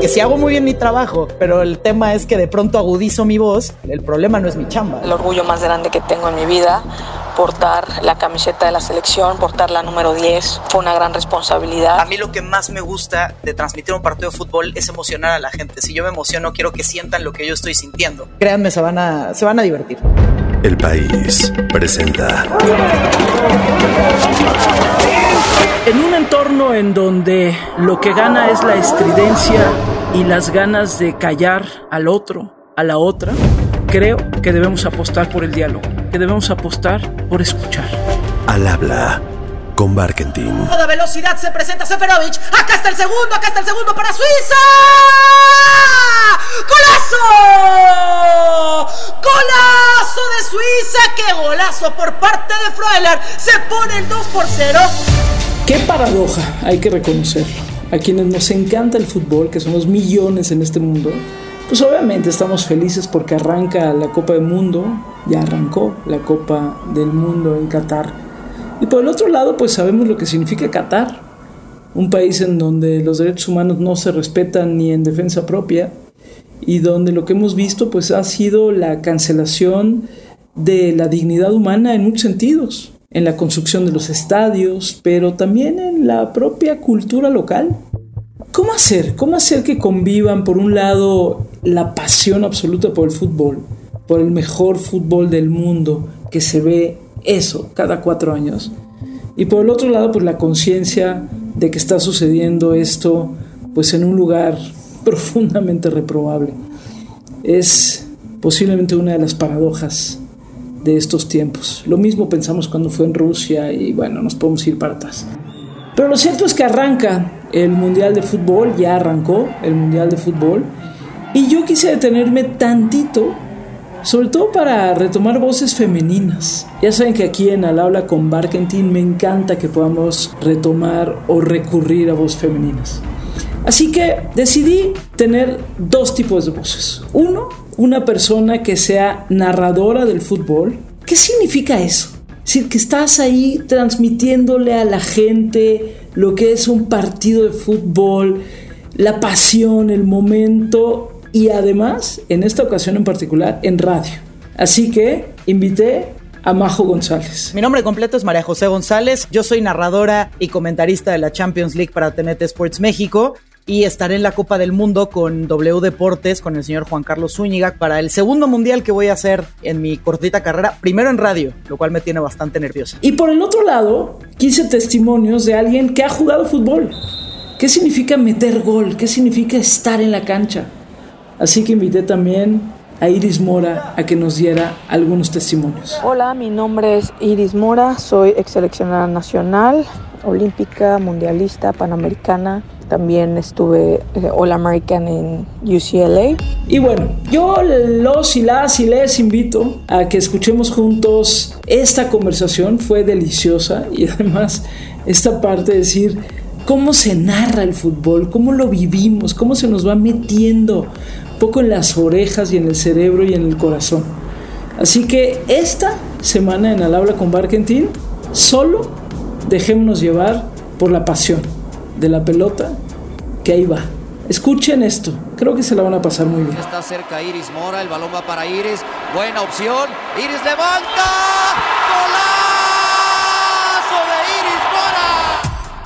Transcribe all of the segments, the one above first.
que si hago muy bien mi trabajo, pero el tema es que de pronto agudizo mi voz, el problema no es mi chamba. El orgullo más grande que tengo en mi vida portar la camiseta de la selección, portar la número 10, fue una gran responsabilidad. A mí lo que más me gusta de transmitir un partido de fútbol es emocionar a la gente. Si yo me emociono, quiero que sientan lo que yo estoy sintiendo. Créanme, se van a, se van a divertir. El país presenta. En un entorno en donde lo que gana es la estridencia y las ganas de callar al otro, a la otra, creo que debemos apostar por el diálogo, que debemos apostar por escuchar. Al habla con Barkentin. Toda velocidad se presenta Seferovic. Acá está el segundo, acá está el segundo para Suiza. ¡Golazo! ¡Golazo de Suiza! ¡Qué golazo por parte de Freuler! Se pone el 2 por 0. Qué paradoja, hay que reconocerlo. A quienes nos encanta el fútbol, que somos millones en este mundo, pues obviamente estamos felices porque arranca la Copa del Mundo, ya arrancó la Copa del Mundo en Qatar. Y por el otro lado, pues sabemos lo que significa Qatar, un país en donde los derechos humanos no se respetan ni en defensa propia y donde lo que hemos visto pues ha sido la cancelación de la dignidad humana en muchos sentidos, en la construcción de los estadios, pero también en la propia cultura local. ¿Cómo hacer? ¿Cómo hacer que convivan, por un lado, la pasión absoluta por el fútbol, por el mejor fútbol del mundo, que se ve eso cada cuatro años? Y por el otro lado, pues la conciencia de que está sucediendo esto, pues en un lugar profundamente reprobable. Es posiblemente una de las paradojas de estos tiempos. Lo mismo pensamos cuando fue en Rusia y bueno, nos podemos ir para atrás. Pero lo cierto es que arranca el Mundial de Fútbol, ya arrancó el Mundial de Fútbol, y yo quise detenerme tantito, sobre todo para retomar voces femeninas. Ya saben que aquí en Al Habla con Barkentin me encanta que podamos retomar o recurrir a voces femeninas. Así que decidí tener dos tipos de voces. Uno, una persona que sea narradora del fútbol. ¿Qué significa eso? Es decir, que estás ahí transmitiéndole a la gente lo que es un partido de fútbol, la pasión, el momento y además, en esta ocasión en particular, en radio. Así que invité a Majo González. Mi nombre completo es María José González. Yo soy narradora y comentarista de la Champions League para TNT Sports México y estaré en la Copa del Mundo con W Deportes, con el señor Juan Carlos Zúñiga, para el segundo mundial que voy a hacer en mi cortita carrera, primero en radio, lo cual me tiene bastante nerviosa. Y por el otro lado, quise testimonios de alguien que ha jugado fútbol. ¿Qué significa meter gol? ¿Qué significa estar en la cancha? Así que invité también a Iris Mora a que nos diera algunos testimonios. Hola, mi nombre es Iris Mora, soy ex seleccionada nacional, olímpica, mundialista, panamericana. También estuve eh, All American en UCLA. Y bueno, yo los y las y les invito a que escuchemos juntos esta conversación. Fue deliciosa y además esta parte de decir cómo se narra el fútbol, cómo lo vivimos, cómo se nos va metiendo poco en las orejas y en el cerebro y en el corazón. Así que esta semana en Al Habla con Barkentin, solo dejémonos llevar por la pasión de la pelota que ahí va. Escuchen esto, creo que se la van a pasar muy bien. Está cerca Iris Mora, el balón va para Iris, buena opción, Iris levanta, golazo de Iris Mora.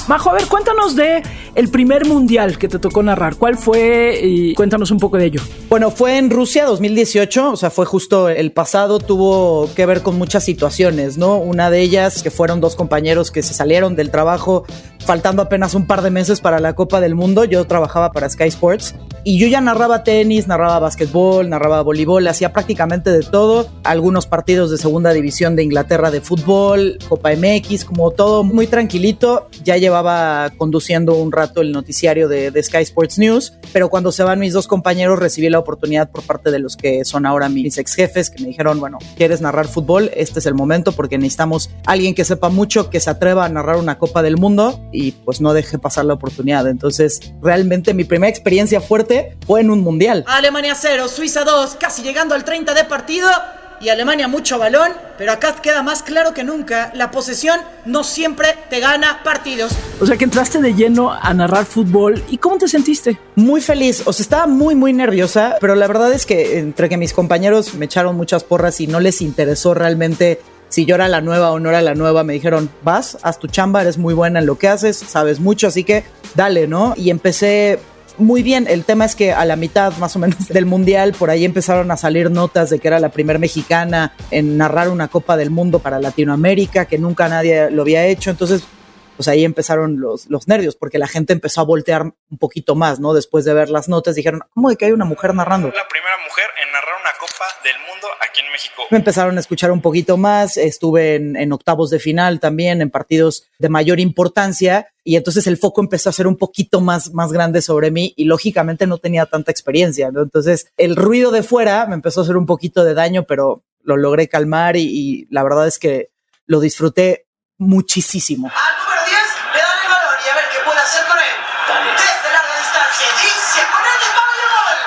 Majo, a ver, cuéntanos de el primer mundial que te tocó narrar. ¿Cuál fue? Y cuéntanos un poco de ello. Bueno, fue en Rusia 2018, o sea, fue justo el pasado, tuvo que ver con muchas situaciones, ¿no? Una de ellas que fueron dos compañeros que se salieron del trabajo faltando apenas un par de meses para la Copa del Mundo. Yo trabajaba para Sky Sports y yo ya narraba tenis, narraba básquetbol, narraba voleibol, hacía prácticamente de todo. Algunos partidos de segunda división de Inglaterra de fútbol, Copa MX, como todo muy tranquilito. Ya llevaba conduciendo un rato el noticiario de, de Sky Sports News, pero cuando se van mis dos compañeros recibí la oportunidad por parte de los que son ahora mis ex jefes que me dijeron, bueno, ¿quieres narrar fútbol? Este es el momento porque necesitamos alguien que sepa mucho, que se atreva a narrar una Copa del Mundo y pues no deje pasar la oportunidad. Entonces, realmente mi primera experiencia fuerte fue en un mundial. Alemania 0, Suiza 2, casi llegando al 30 de partido. Y Alemania mucho balón, pero acá queda más claro que nunca, la posesión no siempre te gana partidos. O sea que entraste de lleno a narrar fútbol. ¿Y cómo te sentiste? Muy feliz, o sea, estaba muy, muy nerviosa, pero la verdad es que entre que mis compañeros me echaron muchas porras y no les interesó realmente si yo era la nueva o no era la nueva, me dijeron, vas, haz tu chamba, eres muy buena en lo que haces, sabes mucho, así que dale, ¿no? Y empecé muy bien. El tema es que a la mitad más o menos del mundial, por ahí empezaron a salir notas de que era la primera mexicana en narrar una Copa del Mundo para Latinoamérica, que nunca nadie lo había hecho. Entonces, pues ahí empezaron los, los nervios, porque la gente empezó a voltear un poquito más, ¿no? Después de ver las notas, dijeron, ¿cómo de que hay una mujer narrando? La primera mujer en narrar una Copa del Mundo aquí en México. Me empezaron a escuchar un poquito más, estuve en, en octavos de final también, en partidos de mayor importancia, y entonces el foco empezó a ser un poquito más, más grande sobre mí y lógicamente no tenía tanta experiencia, ¿no? Entonces el ruido de fuera me empezó a hacer un poquito de daño, pero lo logré calmar y, y la verdad es que lo disfruté muchísimo. Al número 10 le dan el balón y a ver qué puede hacer con él. Desde larga distancia, dice con el disparo y el gol.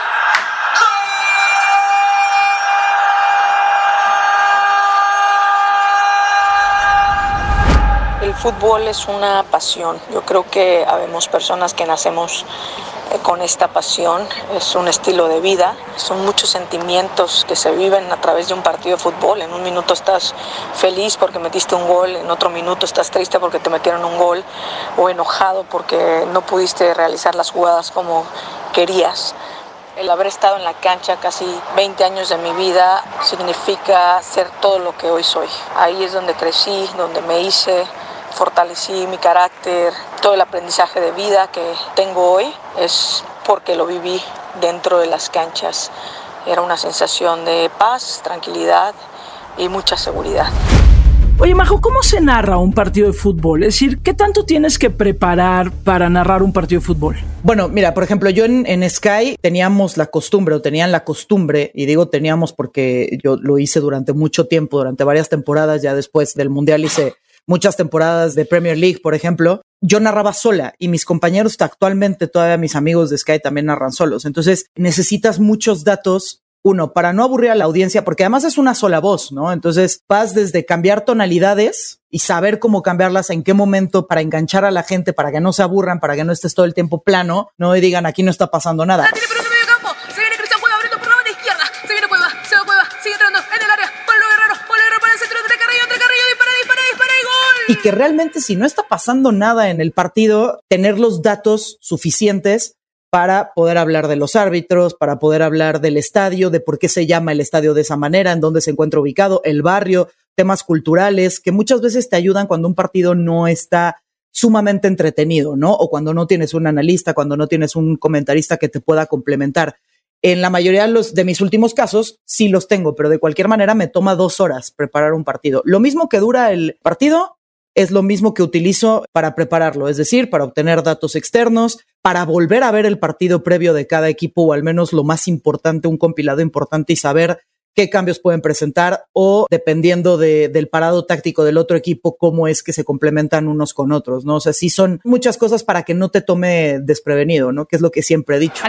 El fútbol es una pasión. Yo creo que habemos personas que nacemos eh, con esta pasión. Es un estilo de vida. Son muchos sentimientos que se viven a través de un partido de fútbol. En un minuto estás feliz porque metiste un gol, en otro minuto estás triste porque te metieron un gol o enojado porque no pudiste realizar las jugadas como querías. El haber estado en la cancha casi 20 años de mi vida significa ser todo lo que hoy soy. Ahí es donde crecí, donde me hice, fortalecí mi carácter, todo el aprendizaje de vida que tengo hoy es porque lo viví dentro de las canchas. Era una sensación de paz, tranquilidad y mucha seguridad. Oye, Majo, ¿cómo se narra un partido de fútbol? Es decir, ¿qué tanto tienes que preparar para narrar un partido de fútbol? Bueno, mira, por ejemplo, yo en, en, Sky teníamos la costumbre, o tenían la costumbre, y digo teníamos porque yo lo hice durante mucho tiempo, durante varias temporadas, ya después del Mundial hice muchas temporadas de Premier League, por ejemplo, yo narraba sola y mis compañeros actualmente, todavía mis amigos de Sky también narran solos. Entonces necesitas muchos datos. Uno, para no aburrir a la audiencia, porque además es una sola voz, ¿no? Entonces vas desde cambiar tonalidades y saber cómo cambiarlas, en qué momento para enganchar a la gente, para que no se aburran, para que no estés todo el tiempo plano, no y digan aquí no está pasando nada. Y que realmente si no está pasando nada en el partido, tener los datos suficientes para poder hablar de los árbitros, para poder hablar del estadio, de por qué se llama el estadio de esa manera, en dónde se encuentra ubicado, el barrio, temas culturales, que muchas veces te ayudan cuando un partido no está sumamente entretenido, ¿no? O cuando no tienes un analista, cuando no tienes un comentarista que te pueda complementar. En la mayoría de, los, de mis últimos casos sí los tengo, pero de cualquier manera me toma dos horas preparar un partido. Lo mismo que dura el partido, es lo mismo que utilizo para prepararlo, es decir, para obtener datos externos, para volver a ver el partido previo de cada equipo o al menos lo más importante, un compilado importante y saber qué cambios pueden presentar o dependiendo de, del parado táctico del otro equipo, cómo es que se complementan unos con otros, ¿no? O sea, sí son muchas cosas para que no te tome desprevenido, ¿no? Que es lo que siempre he dicho.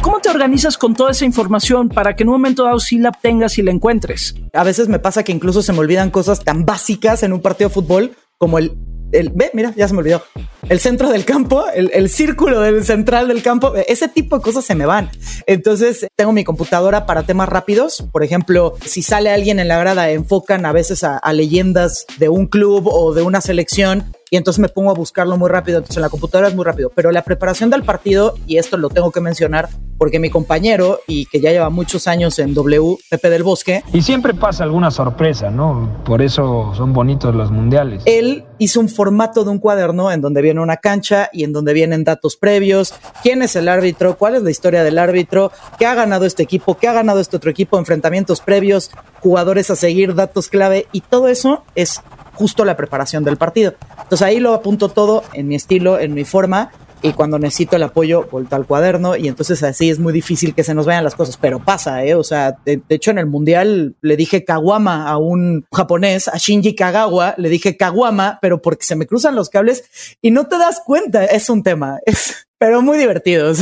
¿Cómo te organizas con toda esa información para que en un momento dado sí la obtengas y la encuentres? A veces me pasa que incluso se me olvidan cosas tan básicas en un partido de fútbol como el, el ve, mira, ya se me olvidó. El centro del campo, el, el, círculo del central del campo, ese tipo de cosas se me van. Entonces tengo mi computadora para temas rápidos. Por ejemplo, si sale alguien en la grada, enfocan a veces a, a leyendas de un club o de una selección y entonces me pongo a buscarlo muy rápido. Entonces en la computadora es muy rápido, pero la preparación del partido, y esto lo tengo que mencionar porque mi compañero y que ya lleva muchos años en W, Pepe del Bosque. Y siempre pasa alguna sorpresa, ¿no? Por eso son bonitos los mundiales. Él hizo un formato de un cuaderno en donde viene una cancha y en donde vienen datos previos, quién es el árbitro, cuál es la historia del árbitro, qué ha ganado este equipo, qué ha ganado este otro equipo, enfrentamientos previos, jugadores a seguir, datos clave y todo eso es justo la preparación del partido. Entonces ahí lo apunto todo en mi estilo, en mi forma y cuando necesito el apoyo, vuelto al cuaderno y entonces así es muy difícil que se nos vayan las cosas, pero pasa, ¿eh? O sea, de, hecho en el mundial le dije Kawama a un japonés, a Shinji Kagawa, le dije Kawama, pero porque se me cruzan los cables y no te das cuenta, es un tema, es, pero muy divertido.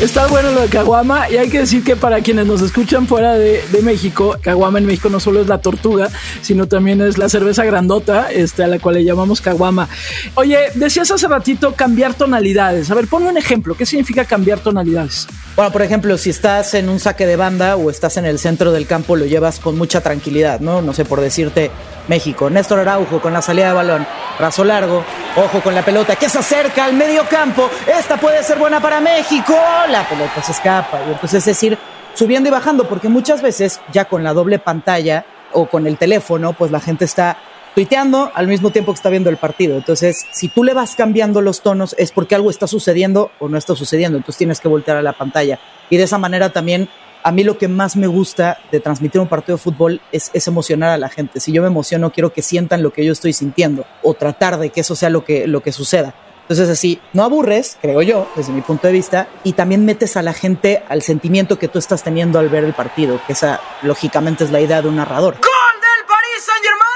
Está bueno lo de Caguama y hay que decir que para quienes nos escuchan fuera de, México, Caguama en México no solo es la tortuga, sino también es la cerveza grandota, este, a la cual le llamamos Caguama. Oye, decías hace ratito cambiar tonalidades. A ver, ponme un ejemplo. ¿Qué significa cambiar tonalidades? Bueno, por ejemplo, si estás en un saque de banda o estás en el centro del campo, lo llevas con mucha tranquilidad, ¿no? No sé, por decirte México. Néstor Araujo con la salida de balón. Brazo largo. Ojo con la pelota que se acerca al medio campo. Esta puede ser buena para México. La pelota se escapa. Y entonces es decir, subiendo y bajando, porque muchas veces ya con la doble pantalla o con el teléfono, pues la gente está tuiteando al mismo tiempo que está viendo el partido. Entonces, si tú le vas cambiando los tonos, es porque algo está sucediendo o no está sucediendo. Entonces tienes que voltear a la pantalla. Y de esa manera también a mí lo que más me gusta de transmitir un partido de fútbol es, emocionar a la gente. Si yo me emociono, quiero que sientan lo que yo estoy sintiendo o tratar de que eso sea lo que, lo que suceda. Entonces así, no aburres, creo yo, desde mi punto de vista, y también metes a la gente al sentimiento que tú estás teniendo al ver el partido, que esa lógicamente es la idea de un narrador. ¡Gol del Paris Saint Germain!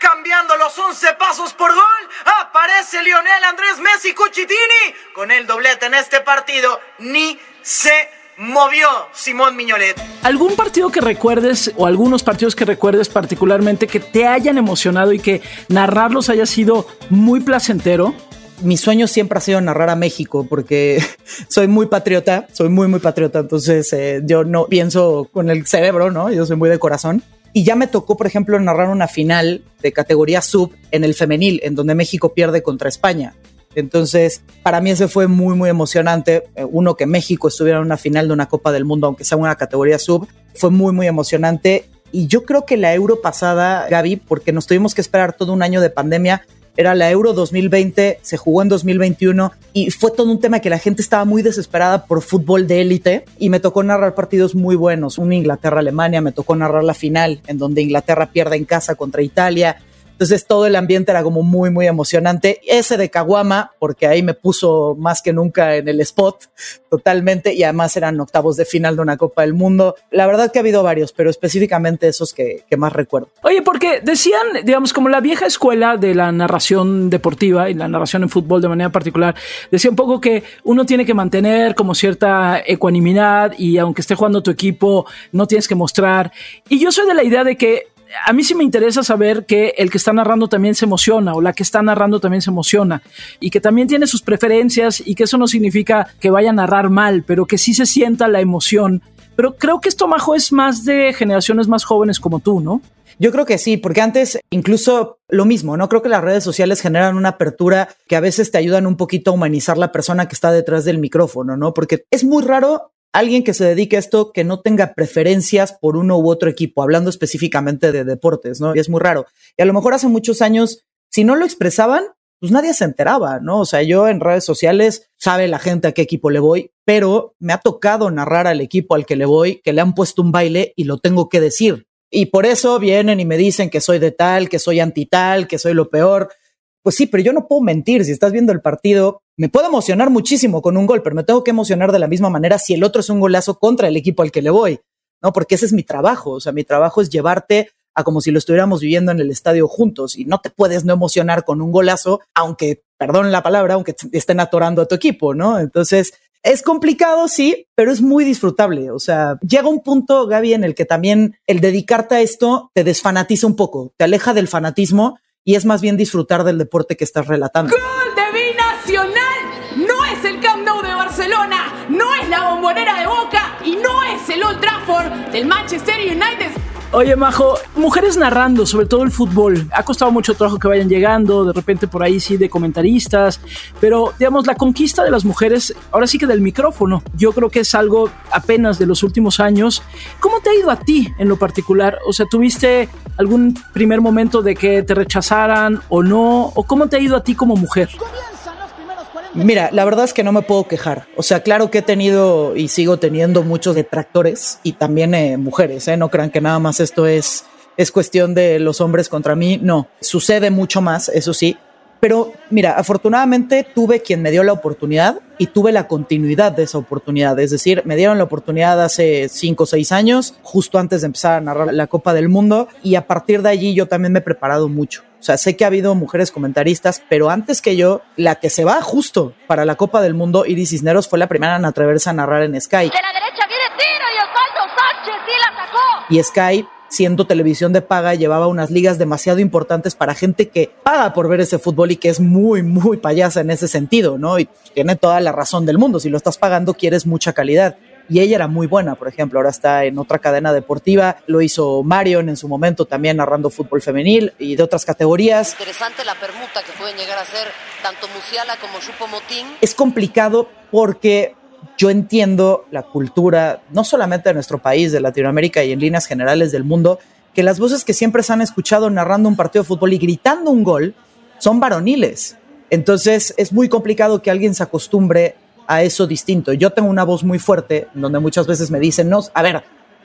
Cambiando los 11 pasos por gol, aparece Lionel Andrés Messi Cuchitini con el doblete en este partido. Ni se movió Simón Miñolet. ¿Algún partido que recuerdes o algunos partidos que recuerdes particularmente que te hayan emocionado y que narrarlos haya sido muy placentero? Mi sueño siempre ha sido narrar a México porque soy muy patriota, soy muy, muy patriota. Entonces eh, yo no pienso con el cerebro, ¿no? Yo soy muy de corazón. Y ya me tocó, por ejemplo, narrar una final de categoría sub en el femenil, en donde México pierde contra España. Entonces, para mí ese fue muy, muy emocionante. Eh, uno, que México estuviera en una final de una Copa del Mundo, aunque sea una categoría sub, fue muy, muy emocionante. Y yo creo que la Euro pasada, Gaby, porque nos tuvimos que esperar todo un año de pandemia, era la Euro 2020, se jugó en 2021 y fue todo un tema que la gente estaba muy desesperada por fútbol de élite y me tocó narrar partidos muy buenos, un Inglaterra-Alemania, me tocó narrar la final en donde Inglaterra pierde en casa contra Italia, entonces todo el ambiente era como muy, muy emocionante. Ese de Caguama, porque ahí me puso más que nunca en el spot totalmente y además eran octavos de final de una Copa del Mundo. La verdad que ha habido varios, pero específicamente esos que, que más recuerdo. Oye, porque decían, digamos, como la vieja escuela de la narración deportiva y la narración en fútbol de manera particular, decía un poco que uno tiene que mantener como cierta ecuanimidad y aunque esté jugando tu equipo, no tienes que mostrar. Y yo soy de la idea de que a mí sí me interesa saber que el que está narrando también se emociona o la que está narrando también se emociona y que también tiene sus preferencias y que eso no significa que vaya a narrar mal, pero que sí se sienta la emoción. Pero creo que esto, Majo, es más de generaciones más jóvenes como tú, ¿no? Yo creo que sí, porque antes incluso lo mismo, ¿no? Creo que las redes sociales generan una apertura que a veces te ayudan un poquito a humanizar la persona que está detrás del micrófono, ¿no? Porque es muy raro alguien que se dedique a esto que no tenga preferencias por uno u otro equipo, hablando específicamente de deportes, ¿no? Y es muy raro. Y a lo mejor hace muchos años, si no lo expresaban, pues nadie se enteraba, ¿no? O sea, yo en redes sociales sabe la gente a qué equipo le voy, pero me ha tocado narrar al equipo al que le voy, que le han puesto un baile y lo tengo que decir. Y por eso vienen y me dicen que soy de tal, que soy anti tal, que soy lo peor. Pues sí, pero yo no puedo mentir. Si estás viendo el partido, me puedo emocionar muchísimo con un gol, pero me tengo que emocionar de la misma manera si el otro es un golazo contra el equipo al que le voy, ¿no? Porque ese es mi trabajo. O sea, mi trabajo es llevarte a como si lo estuviéramos viviendo en el estadio juntos y no te puedes no emocionar con un golazo, aunque, perdón la palabra, aunque estén atorando a tu equipo, ¿no? Entonces, es complicado, sí, pero es muy disfrutable. O sea, llega un punto, Gaby, en el que también el dedicarte a esto te desfanatiza un poco, te aleja del fanatismo y es más bien disfrutar del deporte que estás relatando. ¡Gol bombonera de Boca y no es el Old Trafford del Manchester United. Oye, Majo, mujeres narrando, sobre todo el fútbol. Ha costado mucho trabajo que vayan llegando, de repente por ahí sí de comentaristas, pero digamos, la conquista de las mujeres, ahora sí que del micrófono, yo creo que es algo apenas de los últimos años. ¿Cómo te ha ido a ti en lo particular? O sea, ¿tuviste algún primer momento de que te rechazaran o no? ¿O cómo te ha ido a ti como mujer? Mira, la verdad es que no me puedo quejar. O sea, claro que he tenido y sigo teniendo muchos detractores y también eh, mujeres. ¿eh? No crean que nada más esto es, es cuestión de los hombres contra mí. No, sucede mucho más, eso sí. Pero mira, afortunadamente tuve quien me dio la oportunidad y tuve la continuidad de esa oportunidad. Es decir, me dieron la oportunidad hace cinco o seis años, justo antes de empezar a narrar la Copa del Mundo, y a partir de allí yo también me he preparado mucho. O sea, sé que ha habido mujeres comentaristas, pero antes que yo, la que se va justo para la Copa del Mundo, Iris Cisneros, fue la primera en atreverse a narrar en Sky. De la derecha viene tiro y Osvaldo Sánchez sí la sacó. Y Sky siendo televisión de paga, llevaba unas ligas demasiado importantes para gente que paga por ver ese fútbol y que es muy, muy payasa en ese sentido, ¿no? Y tiene toda la razón del mundo. Si lo estás pagando, quieres mucha calidad. Y ella era muy buena, por ejemplo, ahora está en otra cadena deportiva, lo hizo Marion en su momento también narrando fútbol femenil y de otras categorías. Interesante la permuta que pueden llegar a ser tanto Musiala como Chupo Motín. Es complicado porque yo entiendo la cultura, no solamente de nuestro país, de Latinoamérica y en líneas generales del mundo, que las voces que siempre se han escuchado narrando un partido de fútbol y gritando un gol son varoniles. Entonces es muy complicado que alguien se acostumbre a eso distinto. Yo tengo una voz muy fuerte, donde muchas veces me dicen, no, a ver,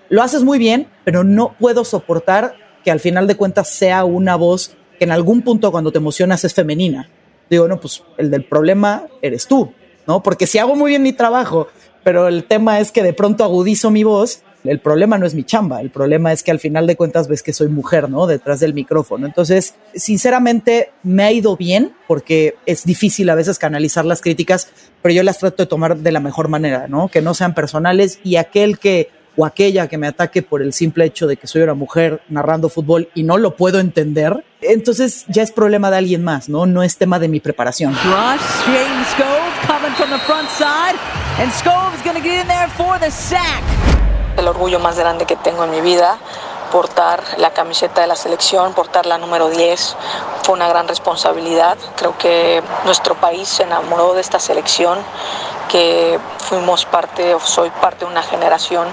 lo haces muy bien, pero no puedo soportar que al final de cuentas sea una voz que en algún punto cuando te emocionas es femenina. Digo, no, pues el del problema eres tú. ¿no? Porque si hago muy bien mi trabajo, pero el tema es que de pronto agudizo mi voz, el problema no es mi chamba, el problema es que al final de cuentas ves que soy mujer, ¿no? Detrás del micrófono. Entonces, sinceramente, me ha ido bien porque es difícil a veces canalizar las críticas, pero yo las trato de tomar de la mejor manera, ¿no? Que no sean personales y aquel que o aquella que me ataque por el simple hecho de que soy una mujer narrando fútbol y no lo puedo entender, entonces ya es problema de alguien más, ¿no? No es tema de mi preparación. James El orgullo más grande que tengo en mi vida portar la camiseta de la selección, portar la número 10, fue una gran responsabilidad. Creo que nuestro país se enamoró de esta selección, que fuimos parte, o soy parte de una generación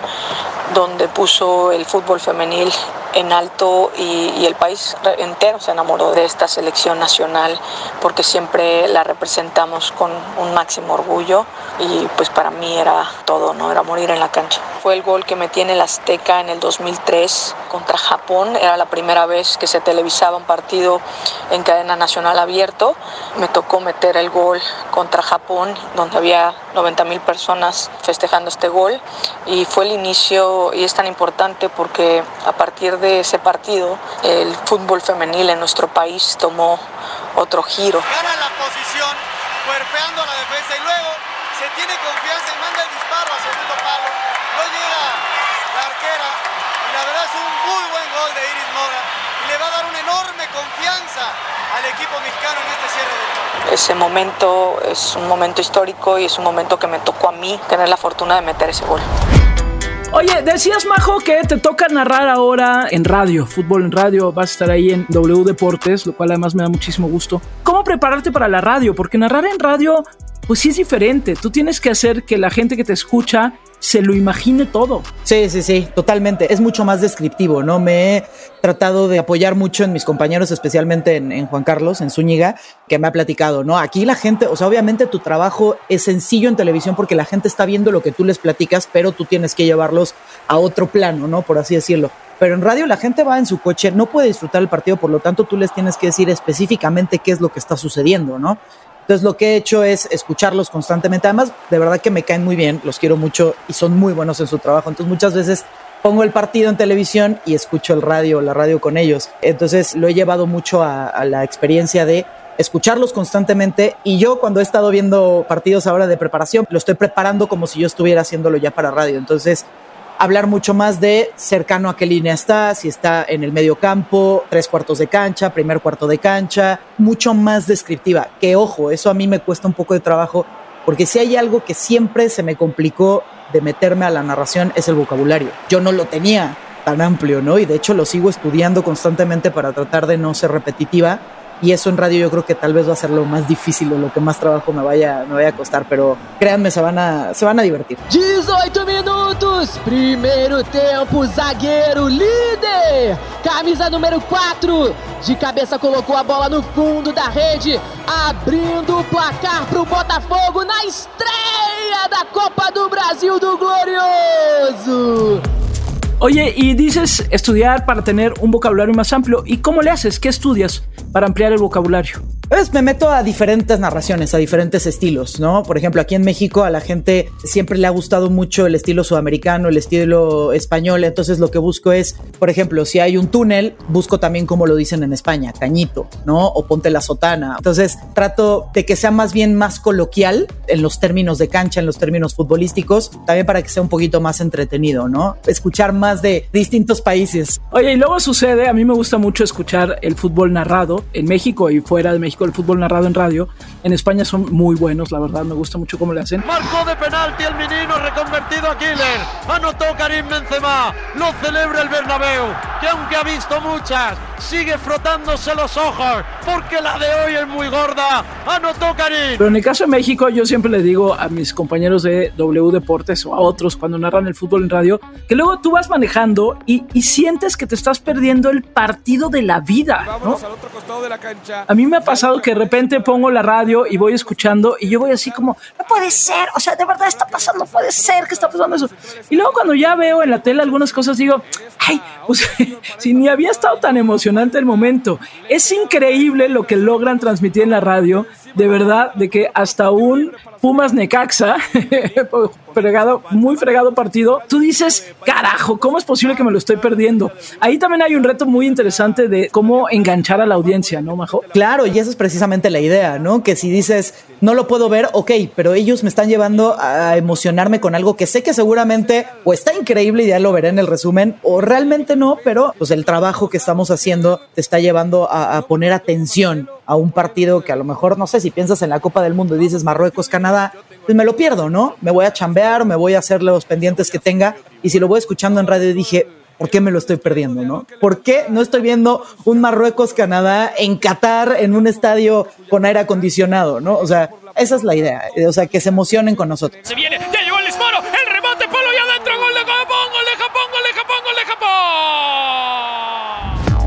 donde puso el fútbol femenil en alto y, el país entero se enamoró de esta selección nacional porque siempre la representamos con un máximo orgullo y pues para mí era todo, ¿no? Era morir en la cancha. Fue el gol que metí en el Azteca en el 2003 contra Japón, era la primera vez que se televisaba un partido en cadena nacional abierto. Me tocó meter el gol contra Japón donde había 90 mil personas festejando este gol y fue el inicio y es tan importante porque a partir de ese partido el fútbol femenil en nuestro país tomó otro giro. Gana la posición, cuerpeando la defensa y luego se tiene confianza y manda el disparo a segundo palo. No llega la arquera y la verdad es un muy buen gol de Iris Mora y le va a dar una enorme confianza al equipo mexicano en este cierre del. Ese momento es un momento histórico y es un momento que me tocó a mí tener la fortuna de meter ese gol. Oye, decías, Majo, que te toca narrar ahora en radio, fútbol en radio, vas a estar ahí en W Deportes, lo cual además me da muchísimo gusto. ¿Cómo prepararte para la radio? Porque narrar en radio, pues sí es diferente. Tú tienes que hacer que la gente que te escucha se lo imagine todo. Sí, sí, sí, totalmente. Es mucho más descriptivo, ¿no? Me he tratado de apoyar mucho en mis compañeros, especialmente en, Juan Carlos, en Zúñiga, que me ha platicado, ¿no? Aquí la gente, o sea, obviamente tu trabajo es sencillo en televisión porque la gente está viendo lo que tú les platicas, pero tú tienes que llevarlos a otro plano, ¿no? Por así decirlo. Pero en radio la gente va en su coche, no puede disfrutar el partido, por lo tanto tú les tienes que decir específicamente qué es lo que está sucediendo, ¿no? Entonces lo que he hecho es escucharlos constantemente. Además, de verdad que me caen muy bien, los quiero mucho y son muy buenos en su trabajo. Entonces muchas veces pongo el partido en televisión y escucho el radio, la radio con ellos. Entonces lo he llevado mucho a, la experiencia de escucharlos constantemente y yo cuando he estado viendo partidos ahora de preparación, lo estoy preparando como si yo estuviera haciéndolo ya para radio. Entonces hablar mucho más de cercano a qué línea está, si está en el medio campo, tres cuartos de cancha, primer cuarto de cancha, mucho más descriptiva. Que ojo, eso a mí me cuesta un poco de trabajo, porque si hay algo que siempre se me complicó de meterme a la narración es el vocabulario. Yo no lo tenía tan amplio, ¿no? Y de hecho lo sigo estudiando constantemente para tratar de no ser repetitiva y eso en radio yo creo que tal vez va a ser lo más difícil o lo que más trabajo me vaya, me vaya a costar, pero créanme, se van a, se van a divertir. 18 minutos, primeiro tempo, zagueiro líder, camisa número 4, de cabeça colocou a bola no fundo da rede, abrindo o placar pro Botafogo na estreia da Copa do Brasil do Glorioso. Oye, y dices estudiar para tener un vocabulario más amplio. ¿Y cómo le haces? ¿Qué estudias para ampliar el vocabulario? Pues me meto a diferentes narraciones, a diferentes estilos, ¿no? Por ejemplo, aquí en México a la gente siempre le ha gustado mucho el estilo sudamericano, el estilo español, entonces lo que busco es, por ejemplo, si hay un túnel, busco también como lo dicen en España, cañito, ¿no? O ponte la sotana. Entonces trato de que sea más bien más coloquial en los términos de cancha, en los términos futbolísticos, también para que sea un poquito más entretenido, ¿no? Escuchar más de distintos países. Oye, y luego sucede, a mí me gusta mucho escuchar el fútbol narrado en México y fuera de México el fútbol narrado en radio. En España son muy buenos, la verdad, me gusta mucho cómo le hacen. Marcó de penalti el menino reconvertido a Killer. Anotó Karim Benzema. Lo celebra el Bernabéu, que aunque ha visto muchas, sigue frotándose los ojos porque la de hoy es muy gorda. Anotó Karim. Pero en el caso de México, yo siempre le digo a mis compañeros de W Deportes o a otros cuando narran el fútbol en radio, que luego tú vas manejando y, y sientes que te estás perdiendo el partido de la vida. ¿no? al otro costado de la cancha. A mí me ha pasado que de repente pongo la radio y voy escuchando y yo voy así como, no puede ser, o sea, de verdad está pasando, no puede ser que está pasando eso. Y luego cuando ya veo en la tele algunas cosas digo, ay, pues si ni había estado tan emocionante el momento. Es increíble lo que logran transmitir en la radio, de verdad, de que hasta un Pumas Necaxa, fregado, muy fregado partido, tú dices, carajo, ¿cómo es posible que me lo estoy perdiendo? Ahí también hay un reto muy interesante de cómo enganchar a la audiencia, ¿no, Majo? Claro, y esa es precisamente la idea, ¿no? Que si dices, no lo puedo ver, ok, pero ellos me están llevando a emocionarme con algo que sé que seguramente o está increíble y ya lo veré en el resumen, o realmente no, pero pues el trabajo que estamos haciendo te está llevando a poner atención a un partido que a lo mejor, no sé, si piensas en la Copa del Mundo y dices Marruecos, Canadá, pues me lo pierdo, ¿no? Me voy a chambear, me voy a hacer los pendientes que tenga y si lo voy escuchando en radio dije, ¿por qué me lo estoy perdiendo, no? ¿Por qué no estoy viendo un Marruecos-Canadá en Qatar en un estadio con aire acondicionado, no? O sea, esa es la idea, o sea, que se emocionen con nosotros. Se viene, ya llegó el disparo, el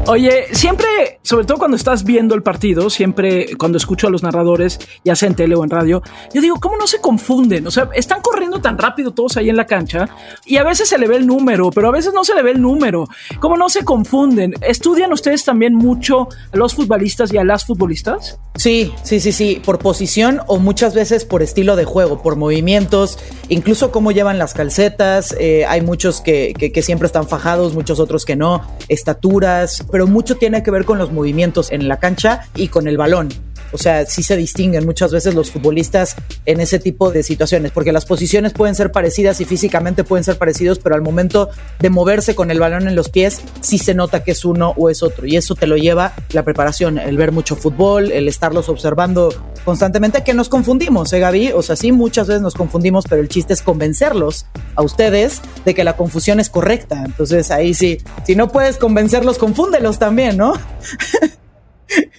Oye, siempre, sobre todo cuando estás viendo el partido, siempre cuando escucho a los narradores, ya sea en tele o en radio, yo digo, ¿cómo no se confunden? O sea, están corriendo tan rápido todos ahí en la cancha y a veces se le ve el número, pero a veces no se le ve el número. ¿Cómo no se confunden? ¿Estudian ustedes también mucho a los futbolistas y a las futbolistas? Sí, sí, sí, sí, por posición o muchas veces por estilo de juego, por movimientos, incluso cómo llevan las calcetas. Eh, hay muchos que, que, que siempre están fajados, muchos otros que no, estaturas, pero mucho tiene que ver con los movimientos en la cancha y con el balón. O sea, sí se distinguen muchas veces los futbolistas en ese tipo de situaciones, porque las posiciones pueden ser parecidas y físicamente pueden ser parecidos, pero al momento de moverse con el balón en los pies, sí se nota que es uno o es otro. Y eso te lo lleva la preparación, el ver mucho fútbol, el estarlos observando constantemente, que nos confundimos, ¿eh, Gaby? O sea, sí, muchas veces nos confundimos, pero el chiste es convencerlos a ustedes de que la confusión es correcta. Entonces ahí sí, si no puedes convencerlos, confúndelos también, ¿no?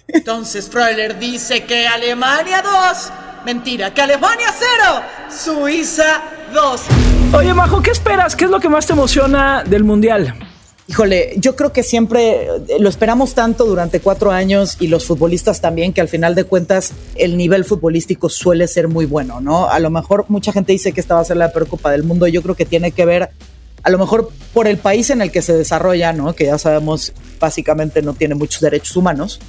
Entonces Freuler dice que Alemania 2. Mentira, que Alemania 0. Suiza 2. Oye, Majo, ¿qué esperas? ¿Qué es lo que más te emociona del Mundial? Híjole, yo creo que siempre lo esperamos tanto durante cuatro años y los futbolistas también, que al final de cuentas el nivel futbolístico suele ser muy bueno, ¿no? A lo mejor mucha gente dice que esta va a ser la peor Copa del Mundo. Yo creo que tiene que ver a lo mejor por el país en el que se desarrolla, ¿no? Que ya sabemos, básicamente no tiene muchos derechos humanos.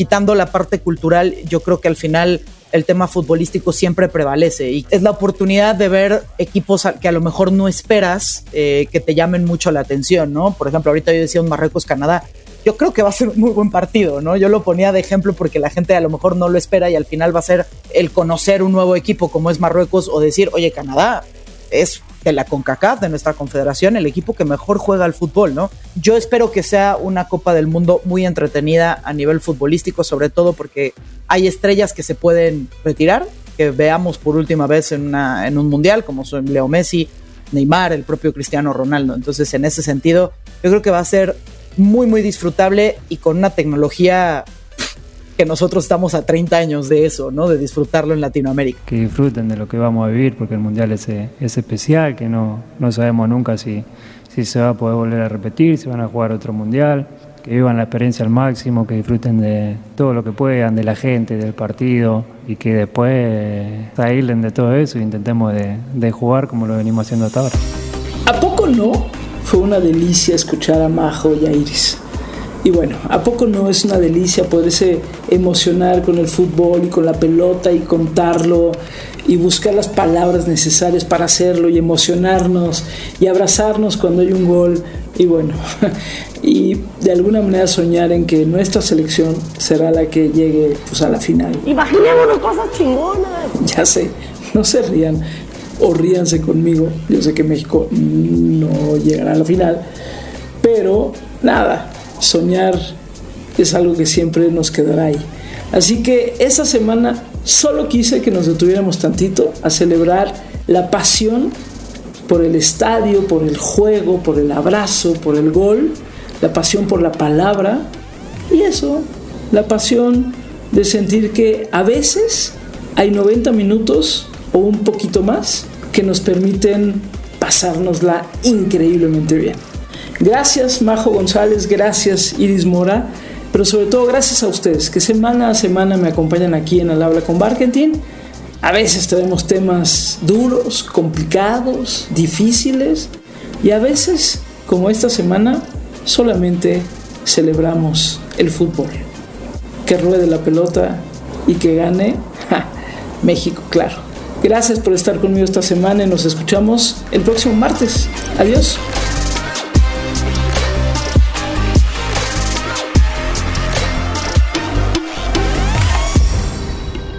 Quitando la parte cultural, yo creo que al final el tema futbolístico siempre prevalece y es la oportunidad de ver equipos que a lo mejor no esperas eh, que te llamen mucho la atención, ¿no? Por ejemplo, ahorita yo decía un Marruecos-Canadá. Yo creo que va a ser un muy buen partido, ¿no? Yo lo ponía de ejemplo porque la gente a lo mejor no lo espera y al final va a ser el conocer un nuevo equipo como es Marruecos o decir, oye, Canadá es de la CONCACAF, de nuestra confederación, el equipo que mejor juega al fútbol, ¿no? Yo espero que sea una Copa del Mundo muy entretenida a nivel futbolístico, sobre todo porque hay estrellas que se pueden retirar, que veamos por última vez en, una, en un mundial, como son Leo Messi, Neymar, el propio Cristiano Ronaldo. Entonces, en ese sentido, yo creo que va a ser muy, muy disfrutable y con una tecnología que nosotros estamos a 30 años de eso, ¿no? De disfrutarlo en Latinoamérica. Que disfruten de lo que vamos a vivir, porque el Mundial es, es especial, que no, no sabemos nunca si, si se va a poder volver a repetir, si van a jugar otro Mundial, que vivan la experiencia al máximo, que disfruten de todo lo que puedan, de la gente, del partido, y que después se aíslen de todo eso e intentemos de, de jugar como lo venimos haciendo hasta ahora. ¿A poco no? Fue una delicia escuchar a Majo y a Iris. Y bueno, ¿a poco no es una delicia poderse emocionar con el fútbol y con la pelota y contarlo y buscar las palabras necesarias para hacerlo y emocionarnos y abrazarnos cuando hay un gol? Y bueno, y de alguna manera soñar en que nuestra selección será la que llegue pues, a la final. Imaginémonos cosas chingonas. Ya sé, no se rían o ríanse conmigo. Yo sé que México no llegará a la final, pero nada, soñar es algo que siempre nos quedará ahí. Así que esa semana solo quise que nos detuviéramos tantito a celebrar la pasión por el estadio, por el juego, por el abrazo, por el gol, la pasión por la palabra y eso, la pasión de sentir que a veces hay 90 minutos o un poquito más que nos permiten pasárnosla increíblemente bien. Gracias Majo González, gracias Iris Mora, pero sobre todo gracias a ustedes que semana a semana me acompañan aquí en Al Habla con Barkentin. A veces tenemos temas duros, complicados, difíciles y a veces, como esta semana, solamente celebramos el fútbol. Que ruede la pelota y que gane México, claro. Gracias por estar conmigo esta semana y nos escuchamos el próximo martes. Adiós.